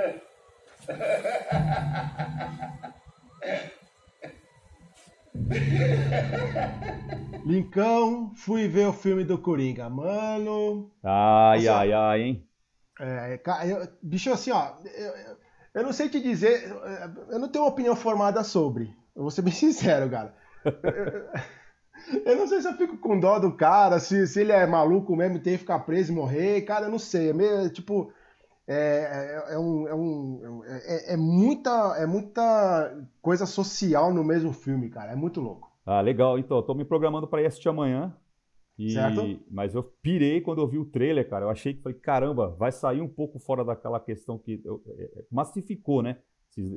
Lincão, fui ver o filme do Coringa. Mano. Ai, assim, ai, ai, hein? É, eu, bicho, assim, ó. Eu, eu, não sei te dizer. Eu não tenho uma opinião formada sobre. Eu vou ser bem sincero, cara. Eu, eu não sei se eu fico com dó do cara, se, se ele é maluco mesmo e tem que ficar preso e morrer. Cara, eu não sei. É meio, tipo. É, é, é, um, é, um, é, é, muita, é muita coisa social no mesmo filme, cara. É muito louco. Ah, legal. Então, eu tô me programando para ir assistir amanhã. E... Certo? Mas eu pirei quando eu vi o trailer, cara. Eu achei que falei, caramba, vai sair um pouco fora daquela questão que eu, é, é, massificou, né?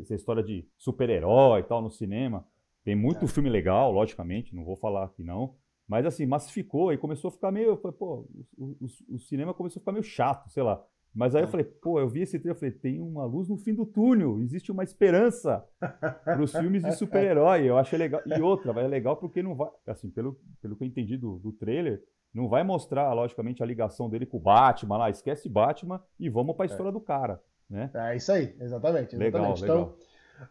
Essa história de super-herói e tal no cinema. Tem muito é. filme legal, logicamente, não vou falar que não. Mas assim, massificou e começou a ficar meio. Pô, o, o, o, cinema começou a ficar meio chato, sei lá. Mas aí eu é. falei, pô, eu vi esse trailer, eu falei, tem uma luz no fim do túnel, existe uma esperança para os filmes de super-herói. Eu achei legal. E outra, vai é legal porque não vai, assim, pelo, pelo que eu entendi do, do trailer, não vai mostrar, logicamente, a ligação dele com o Batman lá, esquece Batman e vamos para a história é. do cara, né? É isso aí, exatamente. exatamente. Legal, então, legal.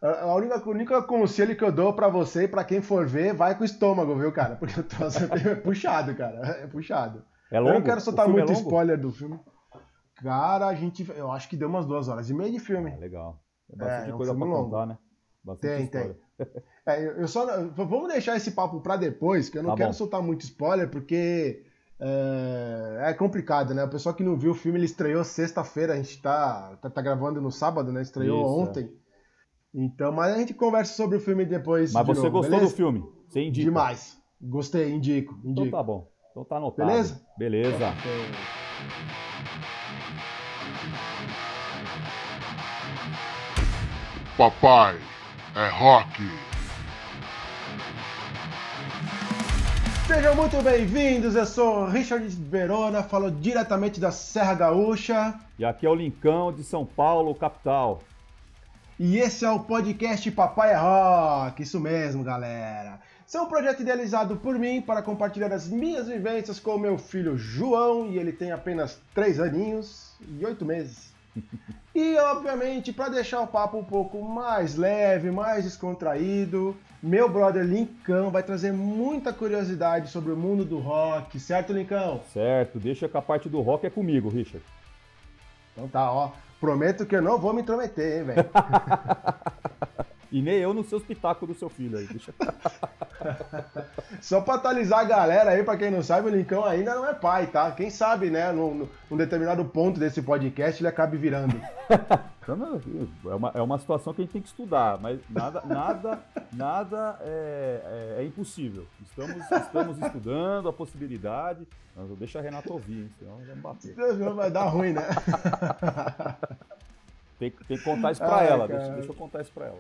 A única, única conselho que eu dou para você e para quem for ver, vai com o estômago, viu, cara? Porque o troço é puxado, cara. É puxado. É longo? Eu não quero soltar muito é spoiler do filme. Cara, a gente. Eu acho que deu umas duas horas e meia de filme. É, legal. É bastante é, um coisa pra longo. contar, né? Bastante tem, história. tem. É, eu só. Vamos deixar esse papo pra depois, que eu não tá quero bom. soltar muito spoiler, porque. É, é, complicado, né? O pessoal que não viu o filme, ele estreou sexta-feira, a gente tá, tá, tá, gravando no sábado, né? Estreou Isso, ontem. É. Então, mas a gente conversa sobre o filme depois. Mas de você novo, gostou beleza? do filme? Você indica? Demais. Gostei, indico. indico. Então tá bom. Então tá anotado. Beleza? Beleza. Papai é rock. Sejam muito bem-vindos, eu sou Richard Verona, falo diretamente da Serra Gaúcha. E aqui é o Lincão de São Paulo, capital. E esse é o podcast Papai é Rock, isso mesmo, galera. É um projeto idealizado por mim para compartilhar as minhas vivências com o meu filho João, e ele tem apenas 3 aninhos e 8 meses. E, obviamente, para deixar o papo um pouco mais leve, mais descontraído, meu brother Lincão vai trazer muita curiosidade sobre o mundo do rock, certo, Lincão? Certo, deixa que a parte do rock é comigo, Richard. Então tá, ó. Prometo que eu não vou me intrometer, hein, velho. E nem eu no seu espetáculo do seu filho aí. Deixa... Só pra atualizar a galera aí, pra quem não sabe, o Lincão ainda não é pai, tá? Quem sabe, né, num, num determinado ponto desse podcast ele acabe virando. é, uma, é uma situação que a gente tem que estudar, mas nada, nada, nada é, é, é impossível. Estamos, estamos estudando a possibilidade. deixa a Renata ouvir, hein, senão vai bater. Vai dar ruim, né? tem, tem que contar isso pra Ai, ela, deixa, deixa eu contar isso pra ela.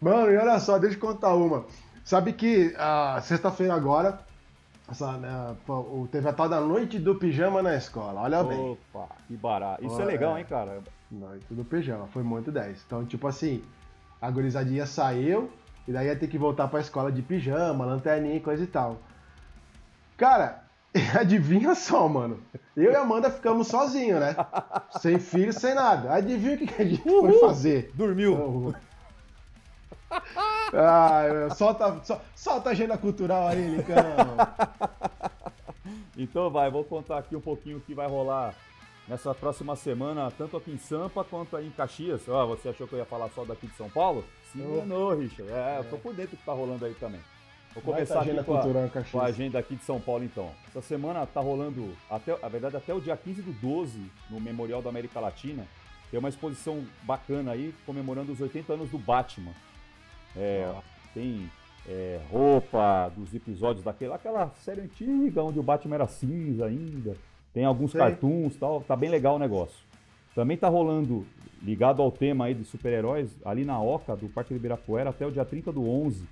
Mano, e olha só, deixa eu contar uma. Sabe que a sexta-feira agora essa, né, teve a tal da noite do pijama na escola, olha Opa, bem. Opa, que barato. Isso é legal, hein, cara? Noite do pijama, foi muito 10. Então, tipo assim, a gurizadinha saiu e daí ia ter que voltar pra escola de pijama, lanterninha e coisa e tal. Cara, adivinha só, mano. Eu e a Amanda ficamos sozinhos, né? sem filho, sem nada. Adivinha o que a gente Uhul. foi fazer? Dormiu. Ah, solta, solta a agenda cultural aí, Licão. então vai, vou contar aqui um pouquinho o que vai rolar nessa próxima semana, tanto aqui em Sampa quanto aí em Caxias. Ah, você achou que eu ia falar só daqui de São Paulo? Se enganou, Richard. É, é, eu tô por dentro do que tá rolando aí também. Vou começar aqui com a, com a, agenda aqui de São Paulo, então. Essa semana tá rolando, até, a verdade, até o dia 15 do 12, no Memorial da América Latina. Tem uma exposição bacana aí, comemorando os 80 anos do Batman. É, tem é, roupa dos episódios daquela aquela série antiga onde o Batman era cinza ainda. Tem alguns cartoons tal. Tá bem legal o negócio. Também tá rolando, ligado ao tema aí de super-heróis, ali na Oca, do Parque do Ibirapuera, até o dia 30 do 11,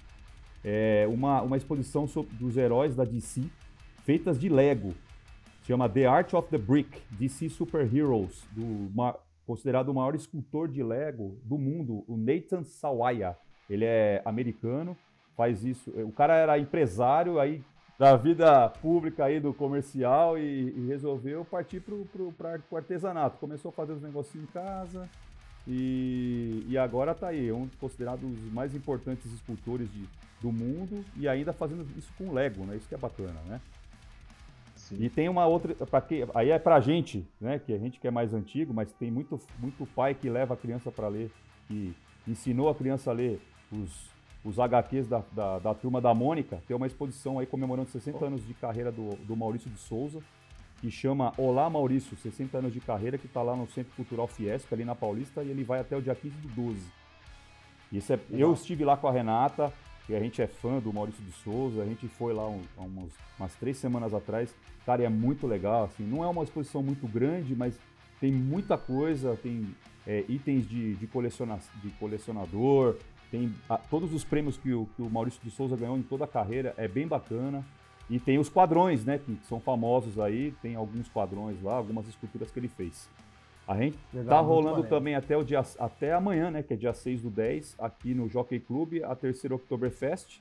é uma, uma exposição sobre, dos heróis da DC, feitas de Lego. Se chama The Art of the Brick, DC Super Heroes, do, uma, considerado o maior escultor de Lego do mundo, o Nathan Sawaya. Ele é americano, faz isso. O cara era empresário, aí da vida pública aí do comercial e, e resolveu partir para o artesanato. Começou a fazer os negocinhos em casa e, e agora está aí, um considerado os mais importantes escultores de, do mundo e ainda fazendo isso com Lego, né? Isso que é bacana, né? Sim. E tem uma outra, para que aí é pra gente, né, que a gente que é mais antigo, mas tem muito muito pai que leva a criança para ler, que ensinou a criança a ler os os HQs da, da, da, turma da Mônica, tem uma exposição aí comemorando 60 anos de carreira do, do Maurício de Souza, que chama Olá Maurício, 60 anos de carreira, que está lá no Centro Cultural Fiesp, ali na Paulista, e ele vai até o dia 15 do 12. Isso é, eu estive lá com a Renata, que a gente é fã do Maurício de Souza, a gente foi lá um, umas, umas três semanas atrás. Cara, é muito legal, assim, não é uma exposição muito grande, mas tem muita coisa, tem é, itens de, de, coleciona, de colecionador, tem a, todos os prêmios que o, que o Maurício de Souza ganhou em toda a carreira, é bem bacana. E tem os quadrões, né, que são famosos aí, tem alguns quadrões lá, algumas esculturas que ele fez. A gente Legal, tá rolando também até o dia até amanhã, né, que é dia 6 do 10, aqui no Jockey Club, a terceira Oktoberfest,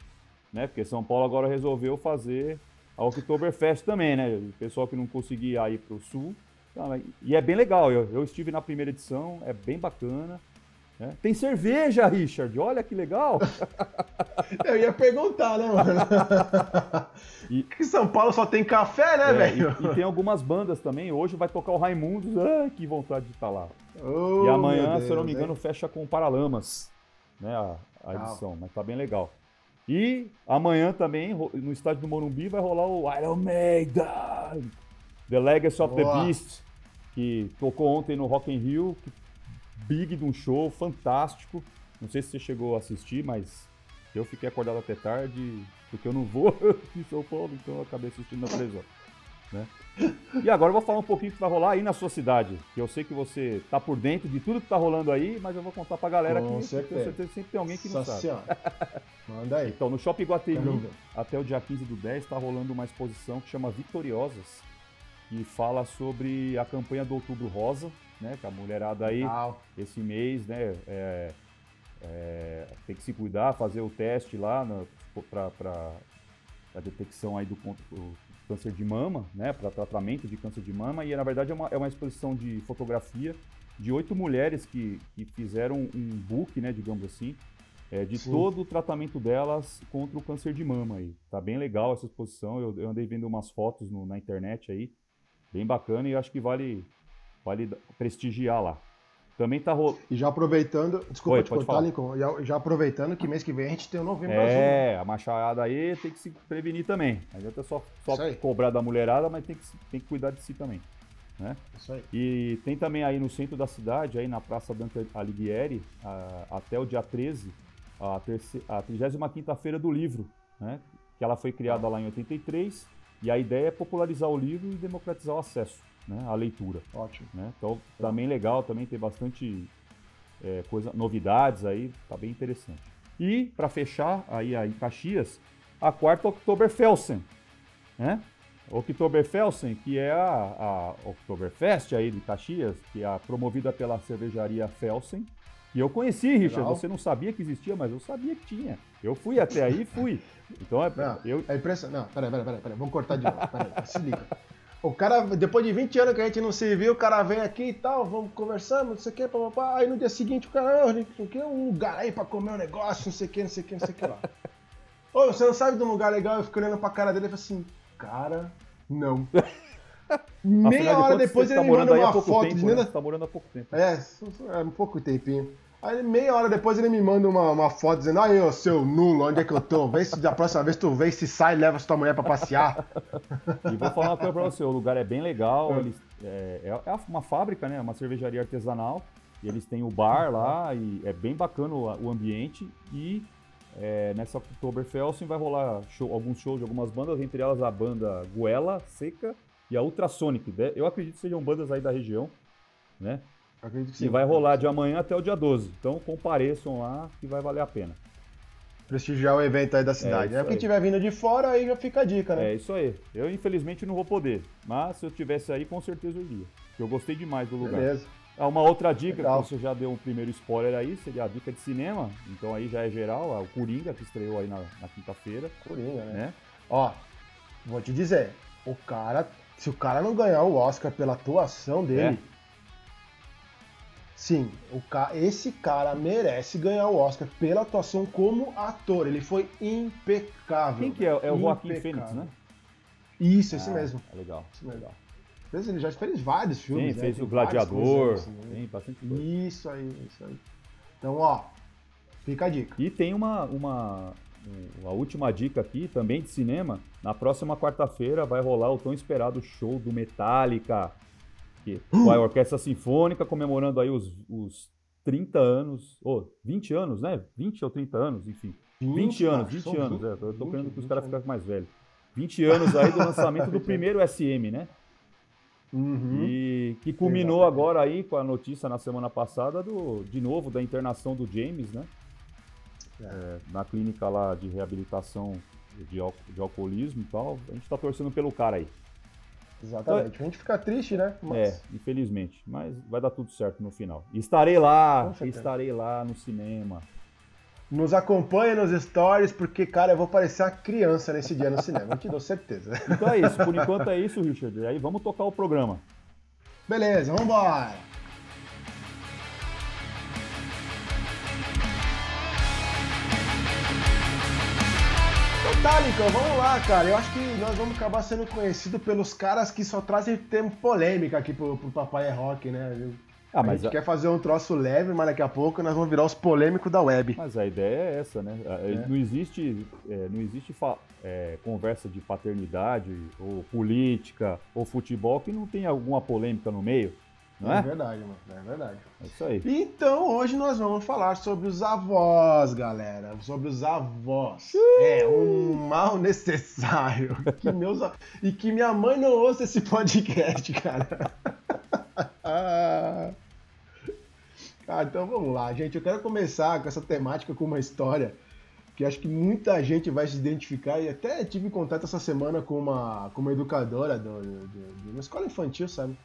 né? Porque São Paulo agora resolveu fazer a Oktoberfest também, né? O pessoal que não conseguia ir para o sul. E é bem legal, eu, eu estive na primeira edição, é bem bacana. É. Tem cerveja, Richard. Olha que legal. Eu ia perguntar, né, mano? E que São Paulo só tem café, né, é, velho? E, e, tem algumas bandas também. Hoje vai tocar o Raimundos. Ah, que vontade de estar tá lá. Oh, e amanhã, Deus, se eu não me engano, né? fecha com Paralamas, né, a, a edição. Mas tá bem legal. E amanhã também, no estádio do Morumbi, vai rolar o Iron Maiden, The Legacy of Boa. the Beast, que tocou ontem no Rock in Rio, que big de um show, fantástico. Não sei se você chegou a assistir, mas eu fiquei acordado até tarde, porque eu não vou em São Paulo, então eu acabei assistindo na televisão. Né? E agora eu vou falar um pouquinho do que vai rolar aí na sua cidade, que eu sei que você tá por dentro de tudo que tá rolando aí, mas eu vou contar pra galera Com que certeza. tenho certeza que sempre tem alguém que não sabe. Manda aí. Então, no Shopping Guatemi, até o dia 15 do 10, tá rolando uma exposição que chama Vitoriosas, que fala sobre a campanha do Outubro Rosa, né? Que a mulherada aí, Legal. esse mês, né? É, é, tem que se cuidar, fazer o teste lá para a detecção aí do, do, câncer de mama, né? Para tratamento de câncer de mama. E na verdade é uma, é uma exposição de fotografia de oito mulheres que, que fizeram um book, né? Digamos assim. É, de Sim. todo o tratamento delas contra o câncer de mama aí. Tá bem legal essa exposição. Eu, eu andei vendo umas fotos no, na internet aí, bem bacana e acho que vale Vale prestigiar lá. Também tá rolando. E já aproveitando, desculpa Oi, te cortar, Lincoln, já, já, aproveitando que mês que vem a gente tem o um novembro é, azul. É, a machada aí tem que se prevenir também. Não adianta só, só cobrar da mulherada, mas tem que, tem que cuidar de si também. Né? Isso aí. E tem também aí no centro da cidade, aí na Praça Dante Alighieri, a, até o dia 13, a, a 35 Feira do Livro, né? que ela foi criada lá em 83, e a ideia é popularizar o livro e democratizar o acesso né, a leitura. Ótimo. Né? Então, também legal, também tem bastante é, coisa, novidades aí, tá bem interessante. E, para fechar, aí, aí em Caxias, a quarta Oktoberfelsen, né? Oktoberfelsen, que é a, a Oktoberfest aí de Caxias, que é promovida pela cervejaria Felsen, e eu conheci, Richard, Legal. você não sabia que existia, mas eu sabia que tinha. Eu fui até aí e fui. Então é. Não, eu... é impressionante. Não, peraí, peraí, peraí, vamos cortar de novo. Peraí, se liga. O cara, depois de 20 anos que a gente não se viu, o cara vem aqui e tal, vamos conversando, não sei o que, papapá. Aí no dia seguinte o cara, não que, um lugar aí pra comer um negócio, não sei o que, não sei o que, não sei o que lá. Ô, você não sabe de um lugar legal? Eu fico olhando pra cara dele e falo assim, cara, não. Meia hora de depois ele tá me manda uma foto. Tempo, né? Você tá morando há pouco tempo. É, é um pouco tempinho. Aí meia hora depois ele me manda uma, uma foto dizendo, aí ô seu nulo, onde é que eu tô? Vê se da próxima vez tu vem, se sai, leva sua mulher pra passear. E vou falar uma coisa pra você, o lugar é bem legal, é. Eles, é, é, uma fábrica, né? Uma cervejaria artesanal. E eles têm o bar lá e é bem bacana o, o ambiente. E é, nessa Oktoberfelsen vai rolar show, alguns shows de algumas bandas, entre elas a banda Guela Seca e a Ultrasonic. Eu acredito que sejam bandas aí da região, né? Acredito que sim. E vai rolar de amanhã até o dia 12. Então compareçam lá que vai valer a pena. Prestigiar o evento aí da cidade. É, é quem tiver vindo de fora, aí já fica a dica, né? É isso aí. Eu, infelizmente, não vou poder. Mas se eu tivesse aí, com certeza eu iria. Eu gostei demais do lugar. Beleza. Ah, uma outra dica, Legal. que você já deu um primeiro spoiler aí, seria a dica de cinema. Então aí já é geral, é o Coringa, que estreou aí na, na quinta-feira. Coringa, né? né? Ó, vou te dizer, o cara, se o cara não ganhar o Oscar pela atuação dele, É. sim, o ca... esse cara merece ganhar o Oscar pela atuação como ator. Ele foi impecável. Quem que é? É o Joaquim. Fênix, né? Isso, esse Ah, mesmo. É legal. Isso mesmo. legal. Fez- Ele já fez vários Sim, filmes. né? fez Tem o Gladiador, coisas assim, né? tem bastante coisa. Isso aí, isso aí. Então, ó, fica a dica. E tem uma, uma, um- a última dica aqui, também de cinema. Na próxima quarta-feira vai rolar o tão esperado show do Metallica, que vai a Orquestra Sinfônica comemorando aí os, os 30 anos, ou 20 anos, né? 20 ou 30 anos, enfim. 20 anos, cara, 20 são anos, é, eu tô 20, querendo que os 20 caras anos. fiquem mais velhos. 20 anos aí do lançamento do primeiro SM, né? Uhum. E que culminou Exatamente. agora aí com a notícia na semana passada do, de novo, da internação do James, né? É. É, na clínica lá de reabilitação de, de alcoolismo e tal. A gente tá torcendo pelo cara aí. Exatamente. A gente fica triste, né? Mas É, infelizmente. Mas vai dar tudo certo no final. Estarei lá, estarei lá no cinema. nos acompanha nos stories, porque, cara, eu vou parecer uma criança nesse dia no cinema. Eu te dou certeza. Então é isso, por enquanto é isso, Richard. E aí vamos tocar o programa. Beleza, vambora! Metallica, vamos lá, cara. Eu acho que nós vamos acabar sendo conhecidos pelos caras que só trazem tema polêmica aqui pro, pro Papai é Rock, né? Ah, a mas gente a, quer fazer um troço leve, mas daqui a pouco nós vamos virar os polêmicos da web. mas a ideia é essa, né? É, É. Não existe, é, não existe fa- é, conversa de paternidade, ou política, ou futebol que não tenha alguma polêmica no meio, não É é? verdade, mano. É verdade. É isso aí. Então, hoje nós vamos falar sobre os avós, galera. Sobre os avós. É um mal necessário. Que meus, e que minha mãe não ouça esse podcast, cara. Cara, então vamos lá, gente. Eu quero começar com essa temática com uma história que acho que muita gente vai se identificar. E até tive contato essa semana com uma, com uma educadora do, do- de uma escola infantil, sabe?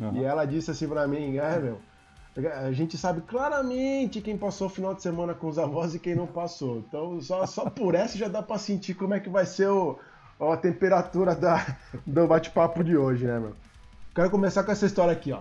Aham. E ela disse assim pra mim, é, meu, a gente sabe claramente quem passou o final de semana com os avós e quem não passou. Então, só, só por essa já dá pra sentir como é que vai ser o, a temperatura da, do bate-papo de hoje, né, meu? Quero começar com essa história aqui, ó.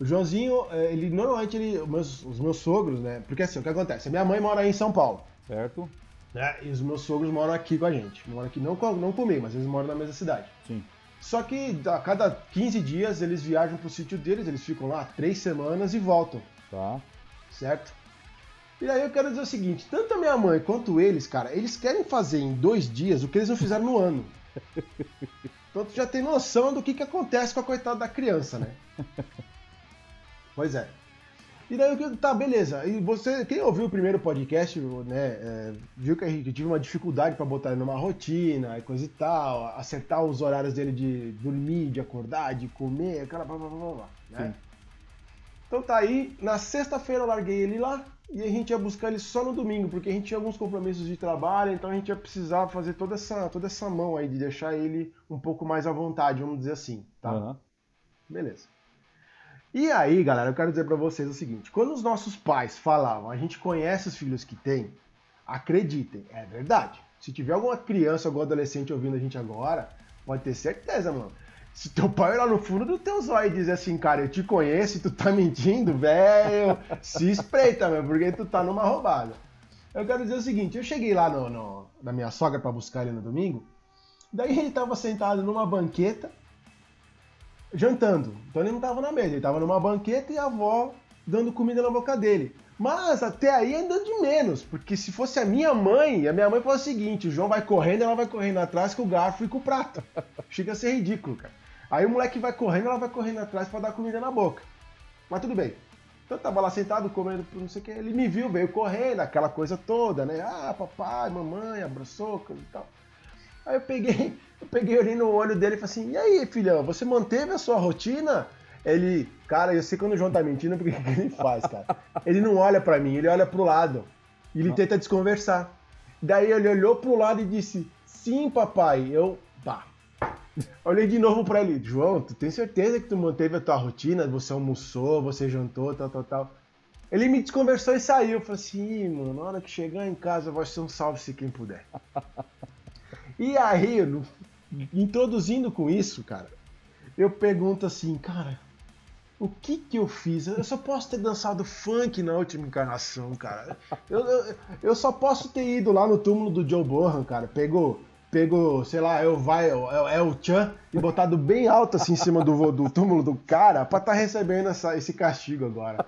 O Joãozinho, eh, ele normalmente, ele, os, meus, os meus sogros, né? Porque assim, o que acontece? A minha mãe mora aí em São Paulo, Certo? né? E os meus sogros moram aqui com a gente. Moram aqui não, com- não comigo, mas eles moram na mesma cidade. Sim. Só que a cada 15 dias eles viajam pro sítio deles, eles ficam lá três semanas e voltam, Tá. certo? E aí eu quero dizer o seguinte, tanto a minha mãe quanto eles, cara, eles querem fazer em dois dias o que eles não fizeram no ano. Então tu já tem noção do que, que acontece com a coitada da criança, né? Pois é. E daí, o que- tá, beleza. E você, quem ouviu o primeiro podcast, né, é, viu que eu tive uma dificuldade para botar ele numa rotina e coisa e tal, acertar os horários dele de dormir, de acordar, de comer, aquela blá blá blá blá, blá, né? Então tá aí, na sexta-feira eu larguei ele lá e a gente ia buscar ele só no domingo, porque a gente tinha alguns compromissos de trabalho, então a gente ia precisar fazer toda essa, toda essa mão aí de deixar ele um pouco mais à vontade, vamos dizer assim, tá? Aham. Beleza. E aí, galera, eu quero dizer pra vocês o seguinte: quando os nossos pais falavam, a gente conhece os filhos que tem, acreditem, é verdade. Se tiver alguma criança, algum adolescente ouvindo a gente agora, pode ter certeza, mano. Se teu pai olhar no fundo do teu zóio e dizer assim, cara, eu te conheço e tu tá mentindo, velho, se espreita, meu, porque tu tá numa roubada. Eu quero dizer o seguinte, eu cheguei lá no, no- na minha sogra pra buscar ele no domingo, daí ele tava sentado numa banqueta, jantando. Então ele não tava na mesa, ele tava numa banqueta e a avó dando comida na boca dele. Mas até aí ainda de menos, porque se fosse a minha mãe, a minha mãe falou o seguinte: o João vai correndo, ela vai correndo atrás com o garfo e com o prato. Chega a ser ridículo, cara. Aí o moleque vai correndo, ela vai correndo atrás pra dar comida na boca. Mas tudo bem. Então eu tava lá sentado comendo, não sei o que, ele me viu, veio correndo, aquela coisa toda, né? Ah, papai, mamãe, abraçou, coisa e tal. Aí eu peguei, eu peguei, olhei no olho dele e falei assim, e aí, filhão, você manteve a sua rotina? Ele, cara, eu sei quando o João tá mentindo, porque o que ele faz, cara? Ele não olha pra mim, ele olha pro lado. E ele tenta desconversar. Daí ele olhou pro lado e disse, sim, papai, eu, pá. Olhei de novo pra ele, João, tu tem certeza que tu manteve a tua rotina? Você almoçou, você jantou, tal, tal, tal. Ele me desconversou e saiu. Eu falei assim, "Ih, mano, na hora que chegar em casa vai ser um salve se quem puder. E aí, no- introduzindo com isso, cara, eu pergunto assim, cara, o que que eu fiz? Eu só posso ter dançado funk na última encarnação, cara. Eu, eu, eu só posso ter ido lá no túmulo do Joe Burhan, cara. Pegou, pegou, sei lá, eu vai, é, o Chan e botado bem alto assim em cima do, do túmulo do cara pra tá recebendo essa, esse castigo agora.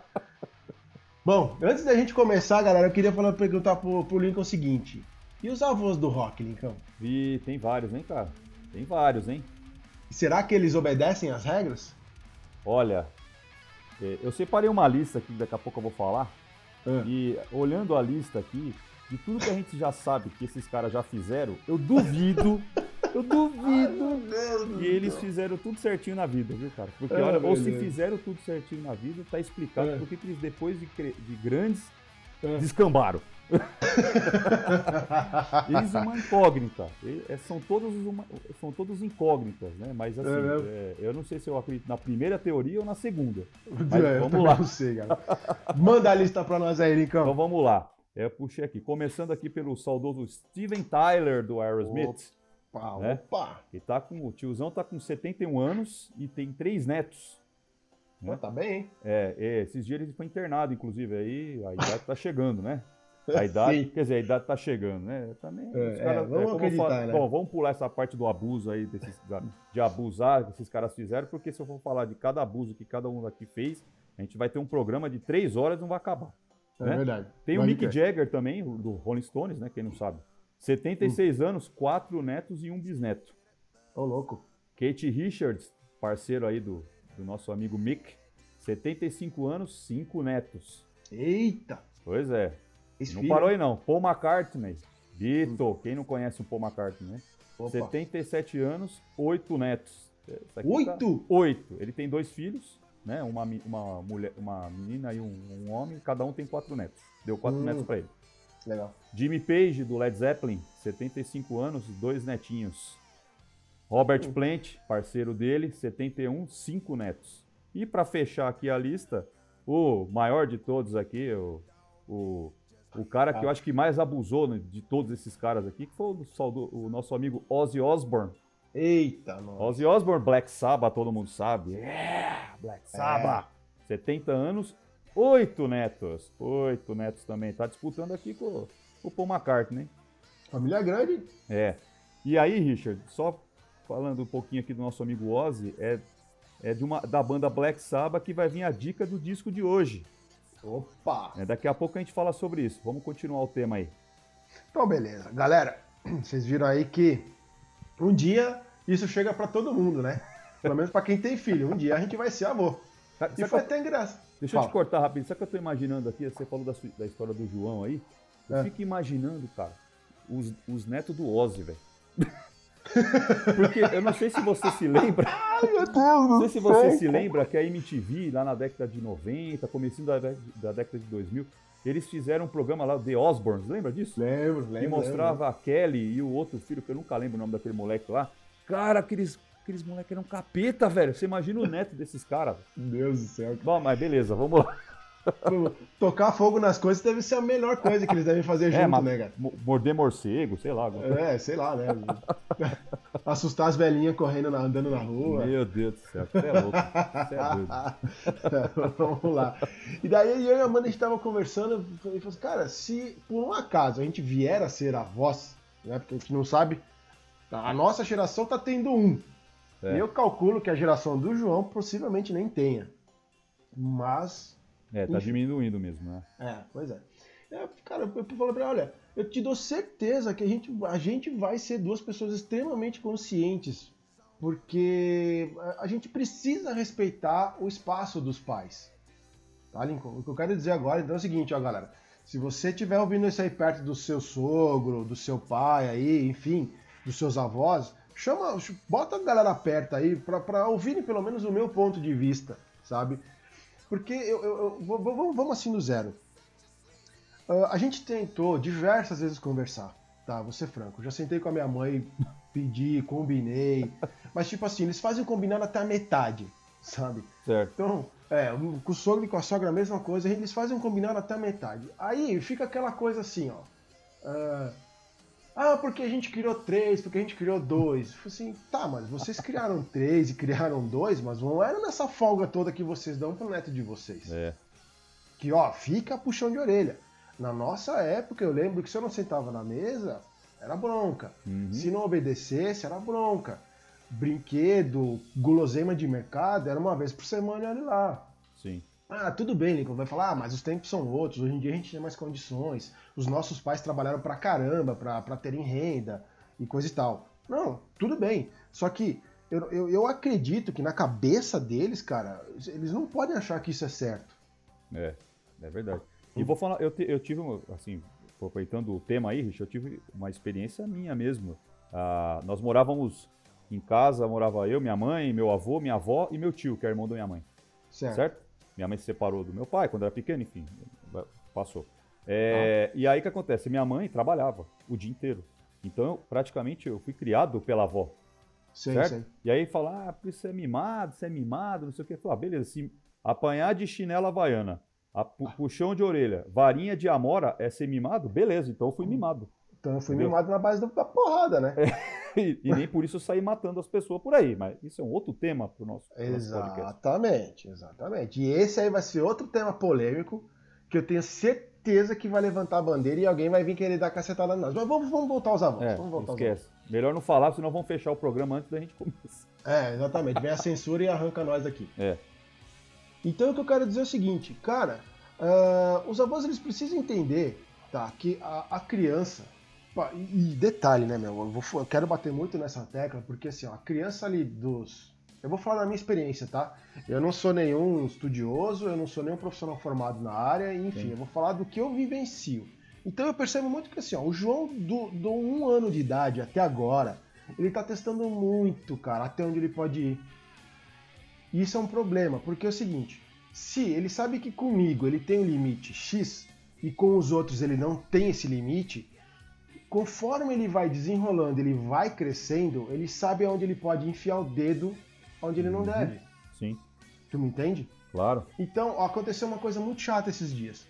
Bom, antes da gente começar, galera, eu queria falar, perguntar pro, pro Lincoln o seguinte. E os avós do rock, Lincoln? E tem vários, hein, cara? Tem vários, hein? Será que eles obedecem às regras? Olha, é, eu separei uma lista aqui, daqui a pouco eu vou falar. Ah. E olhando a lista aqui, de tudo que a gente já sabe que esses caras já fizeram, eu duvido, eu duvido que eles fizeram tudo certinho na vida, viu, cara? Porque Ah, olha, ou se Deus. fizeram tudo certinho na vida, tá explicado Ah. por que que eles depois de, de grandes Ah. descambaram. Eles uma incógnita. E- é, São todos, uma, são todos incógnitas, né? Mas assim, É é, eu não sei se eu acredito na primeira teoria ou na segunda. Mas É, vamos lá. Sei. Manda a lista pra nós aí, Então vamos lá. É, Eu puxei aqui, começando aqui pelo saudoso Steven Tyler do Aerosmith. Opa, né? opa. Ele tá com, o tiozão tá com 71 anos e tem três netos. Pô, tá bem, hein? É, é, esses dias ele foi internado, inclusive, aí a idade tá chegando, né? A idade, quer dizer, a idade tá chegando, né? Também, É, os é, caras- vamos como eu acreditar, falo- né? Bom, vamos pular essa parte do abuso aí, desses, de abusar que esses caras fizeram, porque se eu for falar de cada abuso que cada um aqui fez, a gente vai ter um programa de três horas e não vai acabar. É né? verdade. Tem o Mick. Jagger também, do Rolling Stones, né? Quem não sabe. 76 anos, quatro netos e um bisneto. Ô, louco. Kate Richards, parceiro aí do, do nosso amigo Mick, 75 anos, cinco netos. Eita. Pois é. Esse Não filho- parou aí não. Paul McCartney. Beatle, quem não conhece o Paul McCartney, né? Opa. 77 anos, oito netos. Essa aqui tá- Oito? Oito. Ele tem dois filhos, né? Uma, uma, mulher, uma menina e um, um homem, cada um tem quatro netos. Deu quatro Hum. netos pra ele. Legal. Jimmy Page, do Led Zeppelin, 75 anos, dois netinhos. Robert Hum. Plant, parceiro dele, 71, cinco netos. E para fechar aqui a lista, o maior de todos aqui, o, o, o cara que eu acho que mais abusou né, de todos esses caras aqui, que foi o, o nosso amigo Ozzy Osbourne. Eita, nossa. Ozzy Osbourne, Black Sabbath, todo mundo sabe. Yeah, Black Sabbath. 70 anos, oito netos. Oito netos também. Tá disputando aqui com o Paul McCartney. Família grande. É. E aí, Richard, só falando um pouquinho aqui do nosso amigo Ozzy, é, é de uma, da banda Black Sabbath que vai vir a dica do disco de hoje. Opa. É, daqui a pouco a gente fala sobre isso. Vamos continuar o tema aí. Então, beleza. Galera, vocês viram aí que um dia isso chega pra todo mundo, né? Pelo menos pra quem tem filho. Um dia a gente vai ser avô. Tá, Isso foi qual- até engraçado. Deixa eu te Fala. cortar rápido. Sabe o que eu tô imaginando aqui? Você falou da, da história do João aí. Eu É. fico imaginando, cara, os, os netos do Ozzy, velho. Porque eu não sei se você se lembra. Ai, meu Deus Não sei se você se lembra que a MTV, lá na década de 90, comecinho da, da década de 2000, eles fizeram um programa lá, The Osbournes, lembra disso? Lembro, Que lembro. mostrava a Kelly e o outro filho, que eu nunca lembro o nome daquele moleque lá. Cara, aqueles, aqueles moleques eram capeta, velho. Você imagina o neto desses caras. lembro. Meu Deus do céu. Bom, mas beleza, vamos lá. Tocar fogo nas coisas deve ser a melhor coisa que eles devem fazer junto, É, mas né, cara? mo- morder morcego, sei lá. É, sei lá, né? Assustar as velhinhas correndo, na- andando na rua. Meu Deus do céu, você é louco. Você é doido. Vamos lá. E daí eu e a Amanda a gente tava conversando e falei assim, cara, se por um acaso a gente vier a ser avós, né? Porque a gente não sabe, a nossa geração tá tendo um. É. E eu calculo que a geração do João possivelmente nem tenha. Mas. É, tá Enfim. diminuindo mesmo, né? É, pois é. É, cara, eu falei pra ela, olha, eu te dou certeza que a gente, a gente vai ser duas pessoas extremamente conscientes, porque a- gente precisa respeitar o espaço dos pais. Tá, Lincoln? O que eu quero dizer agora então, é o seguinte, ó, galera. Se você estiver ouvindo isso aí perto do seu sogro, do seu pai aí, enfim, dos seus avós, chama, bota a galera perto aí pra, pra ouvirem pelo menos o meu ponto de vista, sabe? Porque eu, eu- eu- vou- vamos assim do zero. Ah, a gente tentou diversas vezes conversar, tá? Vou ser franco. Já sentei com a minha mãe, pedi, combinei. Mas, tipo assim, eles fazem combinado até a metade, sabe? Certo. Então, é, com o sogro e com a sogra a mesma coisa, eles fazem combinado até a metade. Aí fica aquela coisa assim, ó. ah, Ah, porque a gente criou três, porque a gente criou dois. Falei assim, tá, mas vocês criaram três e criaram dois, mas não era nessa folga toda que vocês dão pro neto de vocês. É. Que, ó, fica puxão de orelha. Na nossa época, eu lembro que se eu não sentava na mesa, era bronca. Uhum. Se não obedecesse, era bronca. Brinquedo, guloseima de mercado, era uma vez por semana e olha lá. Sim. Ah, tudo bem, Lincoln. Vai falar, ah, mas os tempos são outros. Hoje em dia a gente tem mais condições. Os nossos pais trabalharam pra caramba pra, pra terem renda e coisa e tal. Não, tudo bem. Só que eu, eu, eu acredito que na cabeça deles, cara, eles não podem achar que isso é certo. É, é verdade. E vou falar, eu, te- eu tive, assim, aproveitando o tema aí, Richard, eu tive uma experiência minha mesmo. Ah, nós morávamos em casa, morava eu, minha mãe, meu avô, minha avó e meu tio, que é irmão da minha mãe. Certo. certo? Minha mãe se separou do meu pai quando era pequeno, enfim, passou. É, E aí o que acontece? Minha mãe trabalhava o dia inteiro. Então, eu, praticamente, eu fui criado pela avó, Sei, certo? sei. E aí fala, ah, você é mimado, você é mimado, não sei o que. Falei, ah, beleza, se apanhar de chinela havaiana, a pu- puxão de orelha, varinha de amora é ser mimado? Beleza, então eu fui mimado. Então eu fui Entendeu? mimado na base da da porrada, né? E, e nem por isso saí matando as pessoas por aí. Mas isso é um outro tema pro nosso, pro nosso podcast. Exatamente, exatamente. E esse aí vai ser outro tema polêmico que eu tenho certeza que vai levantar a bandeira e alguém vai vir querer dar cacetada nós. Mas vamos, vamos voltar aos avós. É, vamos voltar esquece. Melhor não falar, senão vão fechar o programa antes da gente começar. É, exatamente. Vem a censura e arranca nós daqui. É. Então o que eu quero dizer é o seguinte, cara, ah, os avós eles precisam entender, tá, que a, a criança e, e detalhe, né, meu, eu, vou eu quero bater muito nessa tecla porque assim, ó, a criança ali dos, eu vou falar da minha experiência, tá? Eu não sou nenhum estudioso, eu não sou nenhum profissional formado na área, enfim, Sim. eu vou falar do que eu vivencio. Então eu percebo muito que assim, ó, o João do, do um ano de idade até agora, ele tá testando muito, cara, até onde ele pode ir. E isso é um problema, porque é o seguinte: se ele sabe que comigo ele tem um limite X e com os outros ele não tem esse limite, conforme ele vai desenrolando, ele vai crescendo, ele sabe aonde ele pode enfiar o dedo onde ele não Uhum. deve. Sim, Tu me entende? claro. Então, ó, aconteceu uma coisa muito chata esses dias.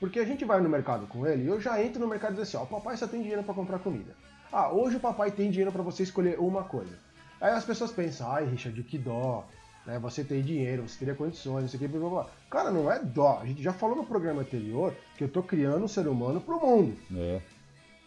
Porque a gente vai no mercado com ele e eu já entro no mercado e digo assim, ó, o papai só tem dinheiro pra comprar comida. Ah, hoje o papai tem dinheiro pra você escolher uma coisa. Aí as pessoas pensam, ai, Richard, que dó, né? Você tem dinheiro, você teria condições, não sei o que, blá, blá, blá. Cara, não é dó. A gente já falou no programa anterior que eu tô criando um ser humano pro mundo, É.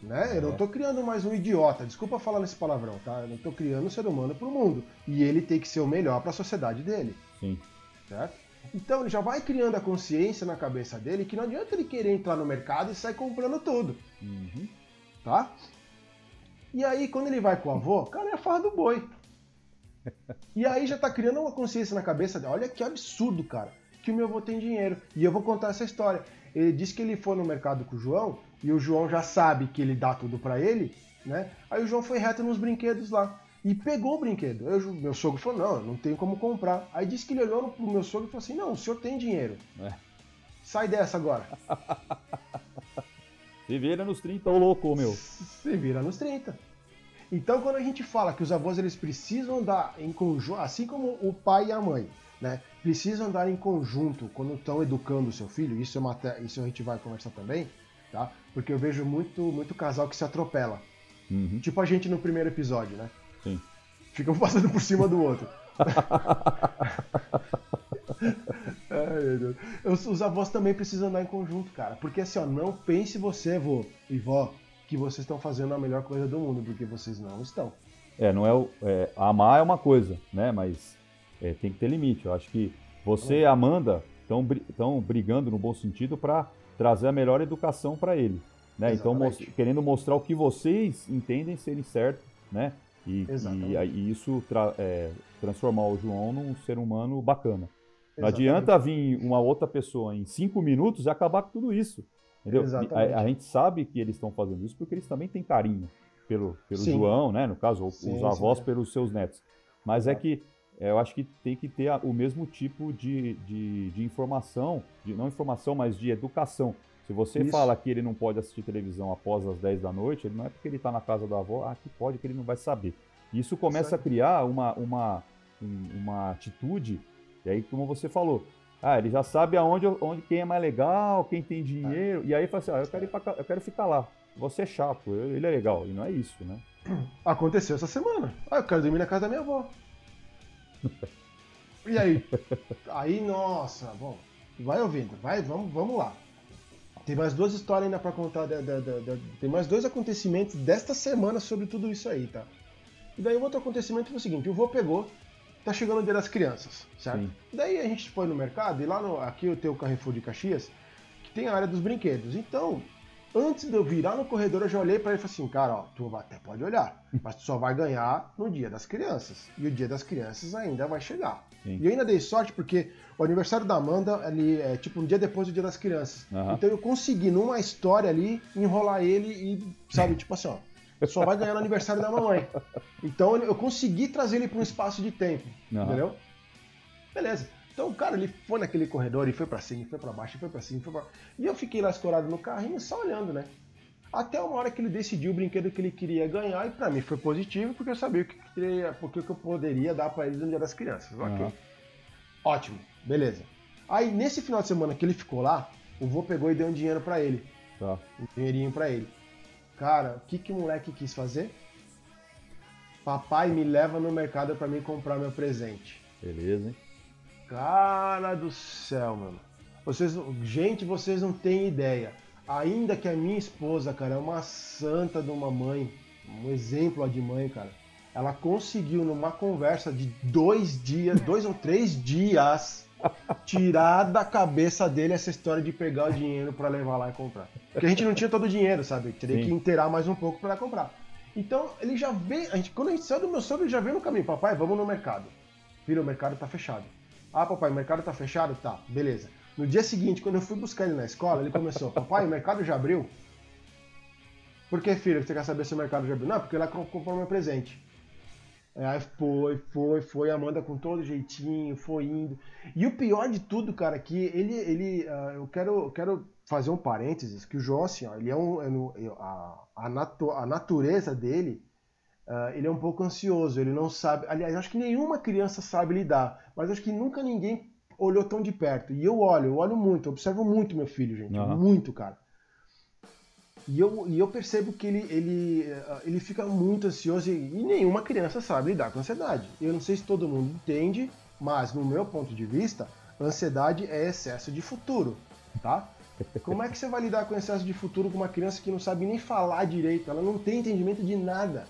né? Eu não tô criando mais um idiota. Desculpa falar nesse palavrão, tá? Eu não tô criando um ser humano pro mundo. E ele tem que ser o melhor pra sociedade dele Sim. certo? Então ele já vai criando a consciência na cabeça dele que não adianta ele querer entrar no mercado e sair comprando tudo, Uhum. tá? E aí quando ele vai com o avô, cara, é a farra do boi. E aí já tá criando uma consciência na cabeça dele. Olha que absurdo, cara, que o meu avô tem dinheiro. E eu vou contar essa história. Ele disse que ele foi no mercado com o João e o João já sabe que ele dá tudo pra ele, né? Aí o João foi reto nos brinquedos lá. E pegou o brinquedo. O meu sogro falou: Não, eu não tenho como comprar. Aí disse que ele olhou pro meu sogro e falou assim: Não, o senhor tem dinheiro. É. Sai dessa agora. Se vira nos 30, ô louco, meu. Se vira nos 30. Então, quando a gente fala que os avós eles precisam andar em conjunto, assim como o pai e a mãe, né, precisam andar em conjunto quando estão educando o seu filho, isso, é uma isso a gente vai conversar também, tá? Porque eu vejo muito, muito casal que se atropela. Uhum. Tipo a gente no primeiro episódio, né? Sim. Ficam passando por cima do outro. Ai. Os, os avós também precisam andar em conjunto, cara. Porque assim, ó, não pense você, vô e vó, que vocês estão fazendo a melhor coisa do mundo, porque vocês não estão. É, não é, o- é, amar é uma coisa, né? Mas é, tem que ter limite. Eu acho que você e a Amanda estão brigando no bom sentido para trazer a melhor educação para ele, né? Então querendo mostrar o que vocês entendem serem certo, né? E, e, e isso tra- é, transformar o João num ser humano bacana. Não Exatamente. adianta vir uma outra pessoa em cinco minutos e acabar com tudo isso. Entendeu? A, a gente sabe que eles estão fazendo isso porque eles também têm carinho pelo, pelo Sim. João, né? No caso, Sim, os sim, avós é. pelos seus netos. Mas é que eu acho que tem que ter o mesmo tipo de, de, de informação, de, não informação, mas de educação. Se você Isso. fala que ele não pode assistir televisão após as 10 da noite, ele não é porque ele está na casa da avó, ah, que pode, que ele não vai saber. Isso começa a criar uma, uma, um- uma atitude, e aí, como você falou, ah, ele já sabe aonde, onde quem é mais legal, quem tem dinheiro, e aí fala assim, ah, eu quero, pra, eu quero ficar lá. você é chato, ele é legal. E não é isso, né? Aconteceu essa semana. Ah, eu quero dormir na casa da minha avó. E aí? Aí, nossa, bom, vai ouvindo, vai, vamos, vamos lá. Tem mais duas histórias ainda pra contar, da, da, da, da- tem mais dois acontecimentos desta semana sobre tudo isso aí, tá? E daí o outro acontecimento foi o seguinte, o vô pegou, tá chegando o dia das crianças, certo? Sim. Daí a gente foi no mercado e lá no, aqui eu tenho o Carrefour de Caxias, que tem a área dos brinquedos. Então, antes de eu virar no corredor, eu já olhei pra ele e falei assim, cara, ó, tu até pode olhar, mas tu só vai ganhar no dia das crianças. E o dia das crianças ainda vai chegar. Sim. E eu ainda dei sorte porque o aniversário da Amanda ali é tipo um dia depois do dia das crianças. Aham. Então eu consegui, numa história ali, enrolar ele e, sabe, tipo assim, ó, só vai ganhar no aniversário da mamãe. Então eu consegui trazer ele para um espaço de tempo, Aham. entendeu? Beleza. Então, cara, ele foi naquele corredor e foi pra cima, e foi pra baixo, e foi pra cima, e foi pra... E eu fiquei lá escorado no carrinho, só olhando, né? Até uma hora que ele decidiu o brinquedo que ele queria ganhar, e pra mim foi positivo, porque eu sabia o que, teria- porque que eu poderia dar pra ele no dia das crianças. Ok. Ótimo, beleza. Aí, nesse final de semana que ele ficou lá, o vô pegou e deu um dinheiro pra ele. Tá. Um dinheirinho pra ele. Cara, o que, que o moleque quis fazer? Papai me leva no mercado pra mim comprar meu presente. Beleza, hein? Cara do céu, mano. Vocês, gente, vocês não têm ideia. Ainda que a minha esposa, cara, é uma santa de uma mãe, um exemplo de mãe, cara. Ela conseguiu numa conversa de dois dias, dois ou três dias, tirar da cabeça dele essa história de pegar o dinheiro pra levar lá e comprar. Porque a gente não tinha todo o dinheiro, sabe? Teria Sim. que inteirar mais um pouco pra comprar. Então ele já vê, a gente, quando a gente saiu do meu sogro, ele já veio no caminho, papai, vamos no mercado. Filho, o mercado tá fechado. Ah, papai, o mercado tá fechado? Tá, beleza. No dia seguinte, quando eu fui buscar ele na escola, ele começou, papai, o mercado já abriu? Por que, filho, você quer saber se o mercado já abriu? Não, porque ela co- comprou meu presente. É, Aí foi, foi, foi, Amanda com todo jeitinho, foi indo. E o pior de tudo, cara, que ele, ele, ah, eu quero, eu quero fazer um parênteses, que o João, assim, ó, ele é um, é a, a, natu- a natureza dele, ah, ele é um pouco ansioso, ele não sabe, aliás, acho que nenhuma criança sabe lidar, mas acho que nunca ninguém olhou tão de perto. E eu olho, eu olho muito, eu observo muito meu filho, gente, Aham. muito, cara. E eu, e eu percebo que ele, ele, eh, ele fica muito ansioso e, e nenhuma criança sabe lidar com ansiedade. Eu não sei se todo mundo entende, mas no meu ponto de vista, ansiedade é excesso de futuro, tá? Como é que você vai lidar com excesso de futuro com uma criança que não sabe nem falar direito? Ela não tem entendimento de nada.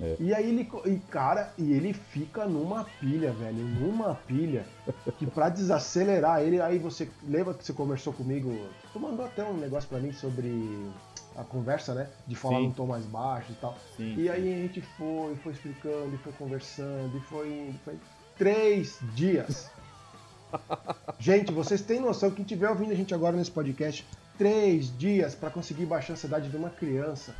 É. E aí ele, e cara, e ele fica numa pilha, velho, numa pilha, que pra desacelerar ele, aí você lembra que você conversou comigo, tu mandou até um negócio pra mim sobre a conversa, né, de falar Sim. num tom mais baixo e tal. Sim. E aí a gente foi, foi explicando, e foi conversando, e foi indo, foi três dias. gente, vocês têm noção, quem estiver ouvindo a gente agora nesse podcast, três dias pra conseguir baixar a ansiedade de uma criança.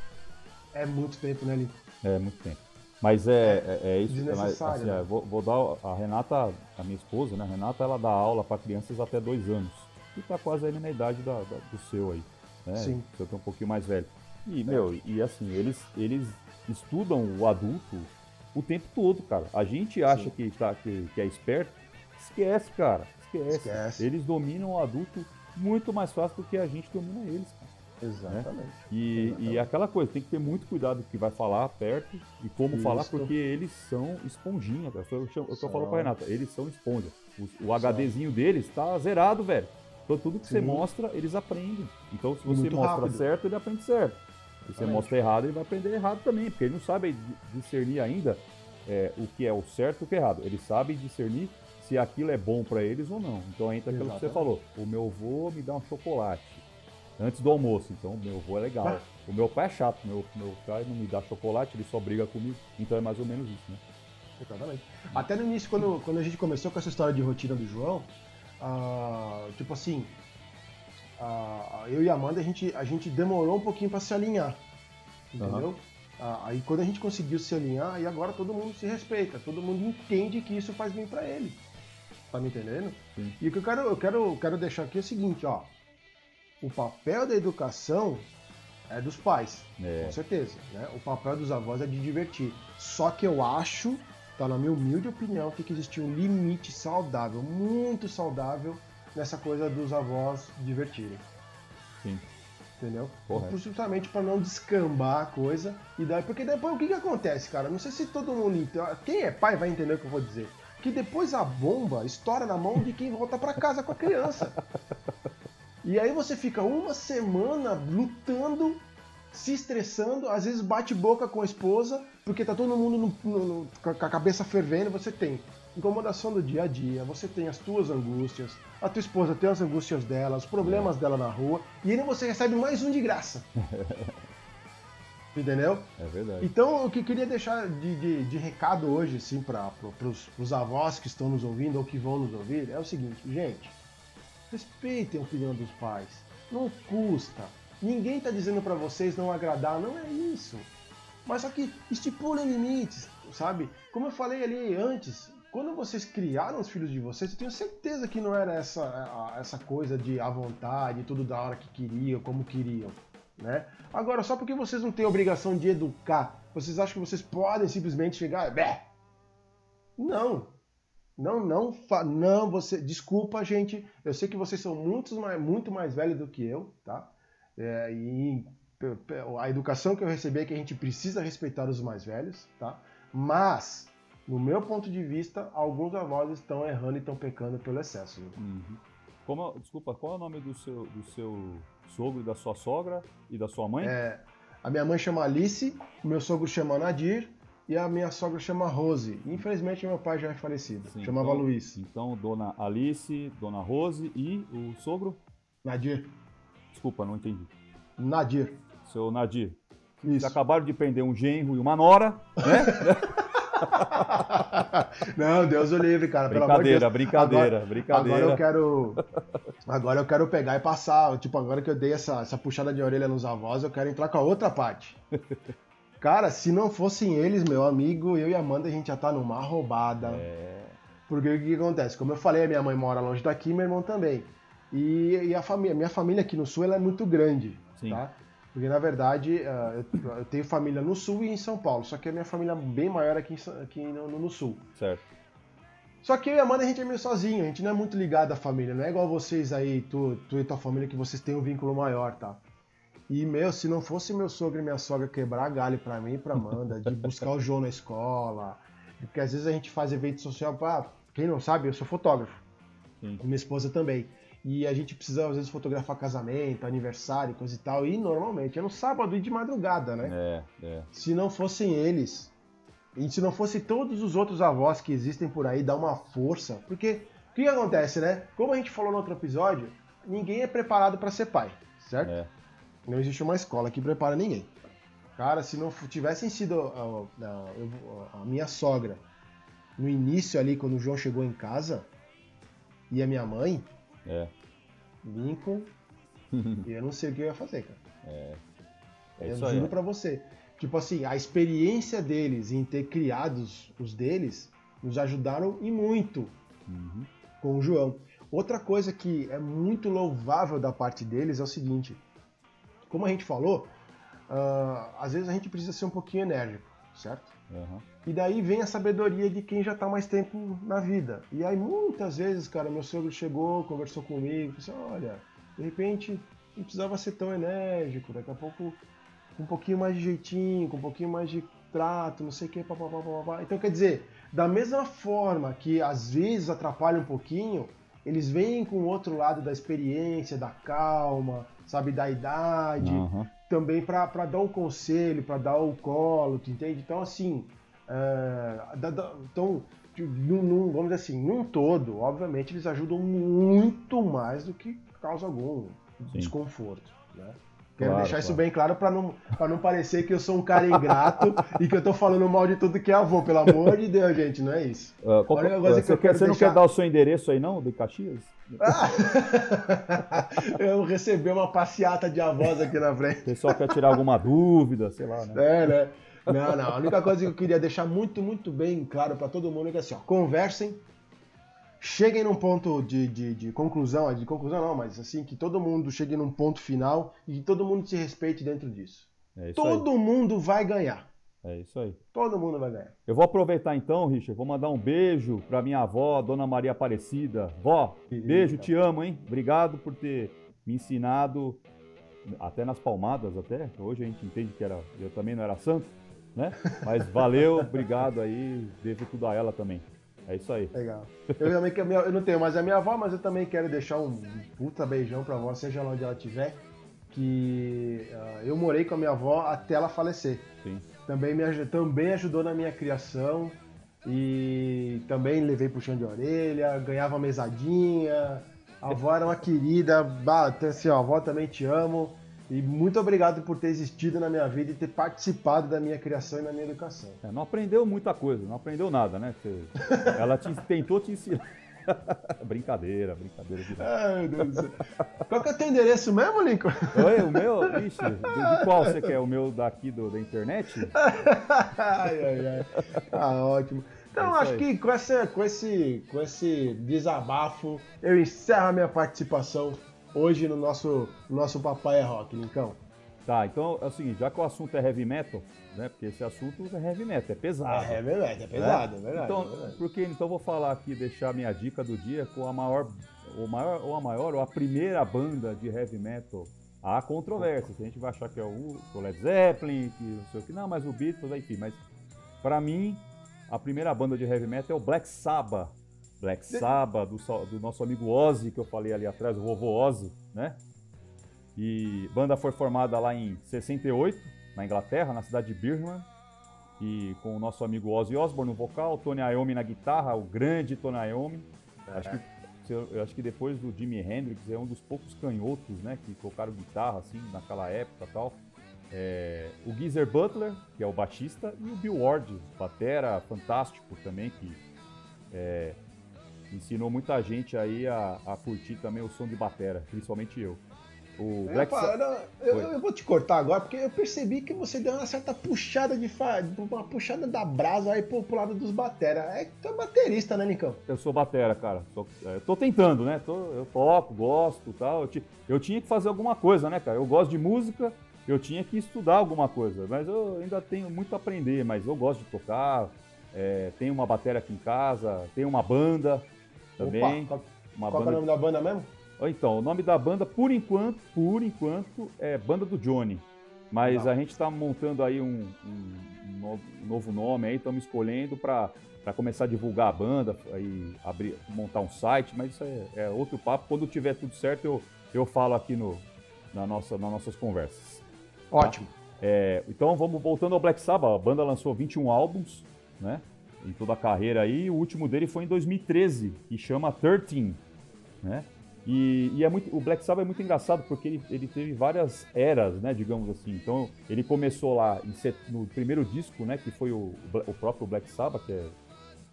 É muito tempo, né, Lincoln? É, muito tempo. Mas é, é, é isso. Mas, Desnecessário, assim, né? é, vou, vou dar a Renata, a minha esposa, né? A Renata, ela dá aula para crianças até dois anos. E tá quase aí na idade da, da- do seu aí. Né? Sim. O seu tá um pouquinho mais velho. E, meu, e assim, eles, eles estudam o adulto o tempo todo, cara. A gente acha Sim. que, tá, que, que é esperto. Esquece, cara. Esquece. Esquece. Eles dominam o adulto muito mais fácil do que a gente domina eles, cara. Exatamente. E, Exatamente. e é aquela coisa, tem que ter muito cuidado com o que vai falar perto e como Isso. falar, porque eles são esponjinha, cara. Eu, chamo, eu São. falando pra Renata, eles são esponja. O, o HDzinho deles tá zerado, velho. Então tudo que você Sim. mostra, eles aprendem. Então se você muito mostra rápido. certo, ele aprende certo. Se você Exatamente. mostra errado, ele vai aprender errado também, porque ele não sabe di- discernir ainda é, o que é o certo e o que é errado. Ele sabe discernir se aquilo é bom pra eles ou não. Então entra aquilo que você Exatamente. falou. O meu avô me dá um chocolate antes do almoço, então meu avô é legal. Ah. O meu pai é chato, meu, meu pai não me dá chocolate, ele só briga comigo. Então é mais ou menos isso, né? Exatamente. Até no início, quando, quando a gente começou com essa história de rotina do João, ah, tipo assim, ah, eu e a Amanda, a gente, a gente demorou um pouquinho pra se alinhar. Entendeu? Ah, aí quando a gente conseguiu se alinhar, aí agora todo mundo se respeita, todo mundo entende que isso faz bem pra ele. Tá me entendendo? Sim. E o que eu quero, eu quero, eu quero deixar aqui é o seguinte, ó. O papel da educação é dos pais. É. Com certeza. Né? O papel dos avós é de divertir. Só que eu acho, tá na minha humilde opinião, que existir um limite saudável, muito saudável, nessa coisa dos avós divertirem. Sim. Entendeu? Correto. Justamente para não descambar a coisa. E daí, porque depois o que, que acontece, cara? Não sei se todo mundo entende. Quem é pai vai entender o que eu vou dizer. Que depois a bomba estoura na mão de quem volta para casa com a criança. E aí você fica uma semana lutando, se estressando, às vezes bate boca com a esposa, porque tá todo mundo no- no- no- com a cabeça fervendo, você tem incomodação do dia a dia, você tem as tuas angústias, a tua esposa tem as angústias dela, os problemas dela na rua, e ainda você recebe mais um de graça. Entendeu? É verdade. Então, o que eu queria deixar de, de- de recado hoje, assim, para os avós que estão nos ouvindo ou que vão nos ouvir, é o seguinte, gente, respeitem a opinião dos pais. Não custa. Ninguém está dizendo para vocês não agradar, não é isso. Mas só que estipulem limites, sabe? Como eu falei ali antes, quando vocês criaram os filhos de vocês, eu tenho certeza que não era essa, essa coisa de à vontade, tudo da hora que queriam, como queriam, né? Agora, só porque vocês não têm obrigação de educar, vocês acham que vocês podem simplesmente chegar, bé? Não. Não, não, não, você, desculpa, gente, eu sei que vocês são muitos mais, muito mais velhos do que eu, tá? É, e a educação que eu recebi é que a gente precisa respeitar os mais velhos, tá? Mas, no meu ponto de vista, alguns avós estão errando e estão pecando pelo excesso. Uhum. Como, desculpa, qual é o nome do seu, do seu sogro e da sua sogra e da sua mãe? É, a minha mãe chama Alice, o meu sogro chama Nadir e a minha sogra chama Rose. Infelizmente, meu pai já é falecido, Sim, chamava então- Luiz. Então, dona Alice, dona Rose e o sogro? Nadir. Desculpa, não entendi. Nadir. Seu Nadir. Isso. Acabaram de prender um genro e uma nora, né? Não, Deus o livre, cara. Pelo amor de brincadeira, Deus. brincadeira, Agora- brincadeira. Agora eu quero. Agora eu quero pegar e passar. Tipo, agora que eu dei essa, essa puxada de orelha nos avós, eu quero entrar com a outra parte. Cara, se não fossem eles, meu amigo, eu e Amanda, a gente já tá numa roubada. É, Porque o que, acontece? Como eu falei, a minha mãe mora longe daqui, meu irmão também. E, e a família, minha família aqui no sul ela é muito grande, sim. tá? Porque na verdade ah, eu, tenho família no sul e em São Paulo, só que a minha família é bem maior aqui, aqui no, no sul. Certo. Só que eu e a Amanda a gente é meio sozinho, a gente não é muito ligado à família, não é igual vocês aí, tu, tu e tua família, que vocês têm um vínculo maior, tá? E, meu, se não fosse meu sogro e minha sogra quebrar galho pra mim e pra Amanda, de buscar o João na escola, porque às vezes a gente faz evento social pra. Quem não sabe, eu sou fotógrafo. Minha esposa também. E a gente precisa, às vezes, fotografar casamento, aniversário, coisa e tal. E normalmente é no sábado e de madrugada, né? É, é. Se não fossem eles, e se não fossem todos os outros avós que existem por aí, dar uma força. Porque o que, que acontece, né? Como a gente falou no outro episódio, ninguém é preparado para ser pai, certo? É. Não existe uma escola que prepara ninguém. Cara, se não tivessem sido a, a- eu- a minha sogra no início ali, quando o João chegou em casa, e a minha mãe, É. Lincoln, eu não sei o que eu ia fazer, cara. É eu isso aí. juro pra você. Tipo assim, a experiência deles em ter criado os, os deles nos ajudaram e muito Uhum. com o João. Outra coisa que é muito louvável da parte deles é o seguinte: como a gente falou, ah, às vezes a gente precisa ser um pouquinho enérgico, certo? Aham. E daí vem a sabedoria de quem já tá mais tempo na vida. E aí muitas vezes, cara, meu sogro chegou, conversou comigo, disse: olha, de repente não precisava ser tão enérgico, daqui a pouco com um pouquinho mais de jeitinho, com um pouquinho mais de trato, não sei o que, papapá. Então quer dizer, da mesma forma que às vezes atrapalha um pouquinho, eles vêm com o outro lado da experiência, da calma, sabe, da idade, Aham. também para dar um conselho, para dar o colo, tu entende? Então, assim, é, da- da- então, num, num- vamos dizer assim, num todo, obviamente, eles ajudam muito mais do que causa algum Sim. desconforto, né? Quero Claro, deixar isso claro. bem claro para não, pra não parecer que eu sou um cara ingrato e que eu tô falando mal de tudo que é avô, pelo amor de Deus, gente, não é isso. Ah, qual- Olha coisa que você eu quer- você não deixar- quer dar o seu endereço aí, não, de Caxias? eu recebi uma passeata de avós aqui na frente. O pessoal quer tirar alguma dúvida, sei lá, né? É, né? Não, não. A única coisa que eu queria deixar muito, muito bem claro para todo mundo é que assim, ó, conversem, cheguem num ponto de, de, de conclusão, de conclusão não, mas assim, que todo mundo chegue num ponto final e que todo mundo se respeite dentro disso. É isso Todo mundo vai ganhar. aí. É isso aí. Todo mundo vai ganhar. Eu vou aproveitar então, Richard, vou mandar um beijo pra minha avó, Dona Maria Aparecida. Vó, beijo, te amo, hein? Obrigado por ter me ensinado até nas palmadas até. Hoje a gente entende que era, eu também não era santo, né? Mas valeu, obrigado aí, devo tudo a ela também. É isso aí. Legal. Eu também que eu não tenho mais a minha avó, mas eu também quero deixar um puta beijão pra avó, seja lá onde ela estiver. Que uh, eu morei com a minha avó até ela falecer. Sim. Também, me, também ajudou na minha criação. E também levei puxão de orelha, ganhava mesadinha. A avó era uma querida. Assim, ó, avó também te amo. E muito obrigado por ter existido na minha vida e ter participado da minha criação e na minha educação. É, não aprendeu muita coisa, não aprendeu nada, né? ela te, tentou te ensinar. brincadeira, brincadeira. De... Ai, meu Deus do céu. Qual que é o teu endereço mesmo, Lincoln? Oi, o meu? Ixi, de, qual você quer? O meu daqui do, da internet? ai, ai, ai. Ah, ótimo. Então, é acho que com, essa, com, esse, com esse desabafo, eu encerro a minha participação hoje no nosso, nosso Papai é Rock, Lincão. Tá, então é o seguinte, já que o assunto é heavy metal, né? Porque esse assunto é heavy metal, é pesado. É heavy metal, é pesado, né? é verdade. Então, é verdade. porque então vou falar aqui, deixar minha dica do dia com a maior, o maior, ou a maior, ou a primeira banda de heavy metal. Há controvérsias, a gente vai achar que é o, o Led Zeppelin, que não sei o que, não, mas o Beatles, enfim, mas para mim, a primeira banda de heavy metal é o Black Sabbath. Black Sabbath, do, do nosso amigo Ozzy, que eu falei ali atrás, o vovô Ozzy, né? E banda foi formada lá em 68, na Inglaterra, na cidade de Birmingham. E com o nosso amigo Ozzy Osbourne no vocal, Tony Iommi na guitarra, o grande Tony Iommi. É. Acho, que, eu acho que depois do Jimi Hendrix é um dos poucos canhotos, né, que tocaram guitarra assim naquela época, tal. É, o Geezer Butler, que é o baixista, e o Bill Ward, batera fantástico também, que é, ensinou muita gente aí a, a curtir também o som de batera, principalmente eu. O Black eu, eu, eu, vou te cortar agora, porque eu percebi que você deu uma certa puxada de uma puxada da brasa aí pro, pro lado dos batera. É que tu é baterista, né, Nicão? Eu sou batera, cara. Tô, é, tô tentando, né? Tô, eu toco, gosto tal. Eu, eu tinha que fazer alguma coisa, né, cara? Eu gosto de música, eu tinha que estudar alguma coisa, mas eu ainda tenho muito a aprender, mas eu gosto de tocar. É, tenho uma bateria aqui em casa, tenho uma banda também. Opa, qual, uma qual banda... é o nome da banda mesmo? Então, o nome da banda, por enquanto, por enquanto, é Banda do Johnny. Mas Não. a gente está montando aí um, um, um, novo nome aí, estamos escolhendo para começar a divulgar a banda, aí abrir, montar um site, mas isso é, é, outro papo. Quando tiver tudo certo, eu, eu falo aqui no, na nossa, nas nossas conversas. Ótimo. Tá? É, então vamos voltando ao Black Sabbath. A banda lançou 21 álbuns, né? Em toda a carreira aí. O último dele foi em 2013, que chama 13, né? E, e, é muito, o Black Sabbath é muito engraçado porque ele, ele teve várias eras, né, digamos assim. Então, ele começou lá set, no primeiro disco, né, que foi o, o próprio Black Sabbath, que é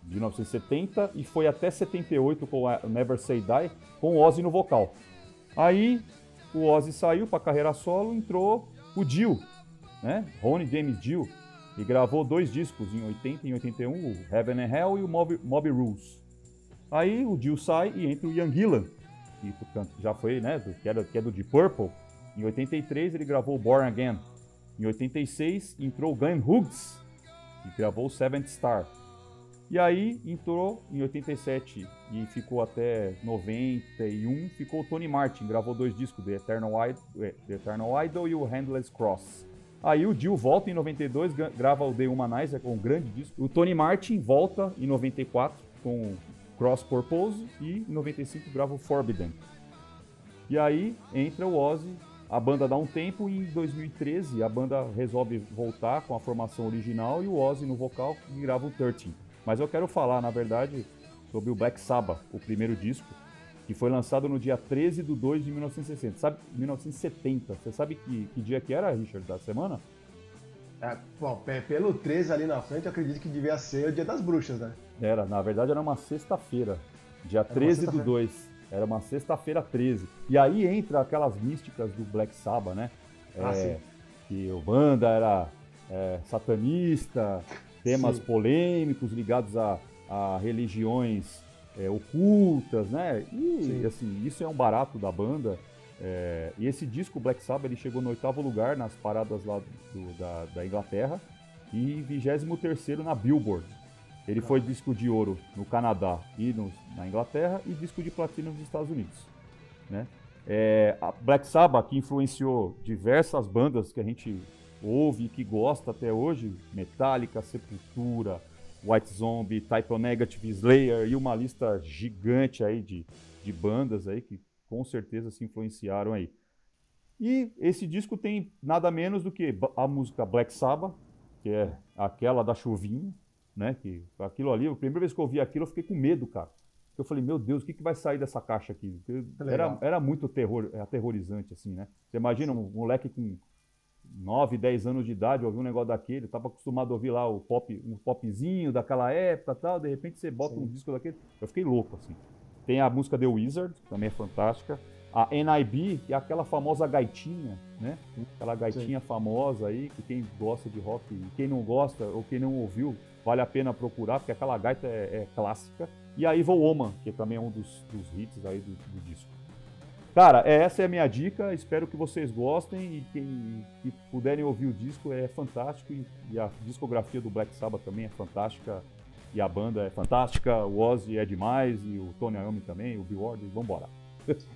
de 1970, e foi até 78 com a Never Say Die, com o Ozzy no vocal. Aí, o Ozzy saiu para carreira solo, entrou o Dio, né, Ronnie James Dio, e gravou dois discos em 80 e 81, o Heaven and Hell e o Mob, Mob Rules. Aí o Dio sai e entra o Ian Gillan, que já foi, né, do, que, era, que é do Deep Purple. Em 83 ele gravou Born Again. Em 86 entrou Glenn Hughes, que gravou Seventh Star. E aí entrou em 87 e ficou até 91, ficou o Tony Martin, gravou dois discos, The Eternal, Idol, é, The Eternal Idol e o Handless Cross. Aí o Dio volta em 92, grava o The Humanizer com um grande disco. O Tony Martin volta em 94 com Cross Purpose e em 95 grava o Forbidden. E aí entra o Ozzy, a banda dá um tempo e em 2013 a banda resolve voltar com a formação original e o Ozzy no vocal grava o 13. Mas eu quero falar, na verdade, sobre o Black Sabbath, o primeiro disco, que foi lançado no dia 13 de 2 de 1960. Sabe, 1970. Você sabe que, que dia que era, Richard, da semana? É, bom, pelo 13 ali na frente, eu acredito que devia ser o dia das bruxas, né? Era, na verdade era uma sexta-feira, dia 13 do 2. Era uma sexta-feira 13. E aí entra aquelas místicas do Black Sabbath, né? Ah, é, que o banda era é, satanista, temas sim. polêmicos ligados a, a religiões é, ocultas, né? E sim. assim, isso é um barato da banda. É, e esse disco Black Sabbath ele chegou no oitavo lugar nas paradas lá do, da, da Inglaterra e 23 terceiro na Billboard. Ele foi disco de ouro no Canadá e no, na Inglaterra e disco de platina nos Estados Unidos. Né? É, a Black Sabbath, que influenciou diversas bandas que a gente ouve e que gosta até hoje, Metallica, Sepultura, White Zombie, Type O Negative, Slayer e uma lista gigante aí de, de bandas aí que com certeza se influenciaram aí. E esse disco tem nada menos do que a música Black Sabbath, que é aquela da chuvinha, né? Que aquilo ali, a primeira vez que eu ouvi aquilo, eu fiquei com medo, cara. Eu falei, meu Deus, o que, que vai sair dessa caixa aqui? Era, era muito terror, aterrorizante, assim, né? Você imagina um moleque com 9, 10 anos de idade ouvir um negócio daquele, estava acostumado a ouvir lá o pop, um popzinho daquela época tal, de repente você bota Sim. um disco daquele. Eu fiquei louco, assim. Tem a música The Wizard, que também é fantástica. A NIB, que é aquela famosa gaitinha, né? Aquela gaitinha Sim. famosa aí, que quem gosta de rock, quem não gosta ou quem não ouviu, vale a pena procurar, porque aquela gaita é, é clássica. E a Evil Woman, que também é um dos, dos hits aí do, do disco. Cara, é, essa é a minha dica. Espero que vocês gostem e quem que puderem ouvir o disco é fantástico e, e, a discografia do Black Sabbath também é fantástica e a banda é fantástica. O Ozzy é demais e o Tony Iommi também, o Bill Ward, vambora.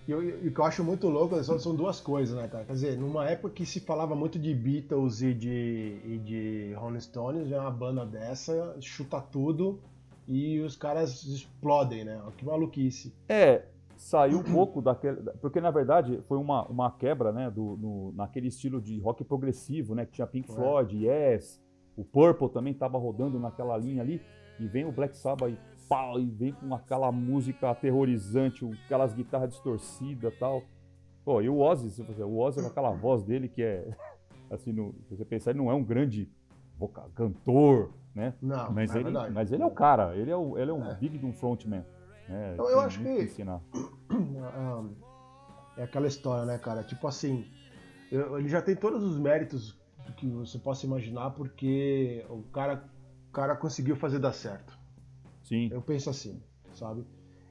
E o que eu acho muito louco são, são, duas coisas, né, cara? Quer dizer, numa época que se falava muito de Beatles e de, e de Rolling Stones, já uma banda dessa chuta tudo e os caras explodem, né? Que maluquice. É, saiu um pouco daquele. Porque na verdade foi uma, uma quebra, né? Do, no, naquele estilo de rock progressivo, né? Que tinha Pink é. Floyd, Yes, o Purple também estava rodando naquela linha ali. E vem o Black Sabbath e pau, e vem com aquela música aterrorizante, aquelas guitarras distorcidas e tal. Pô, e o Ozzy, o Ozzy com aquela voz dele que é. Assim, no, se você pensar, ele não é um grande vocal, cantor, né? Não, mas, é ele, mas ele é o cara, ele é, o, ele é um é. big de um frontman. É, então, eu acho que, ensinar. é aquela história, né, cara? Tipo assim, ele já tem todos os méritos que você possa imaginar, porque o cara, o cara conseguiu fazer dar certo. Sim. Eu penso assim, sabe?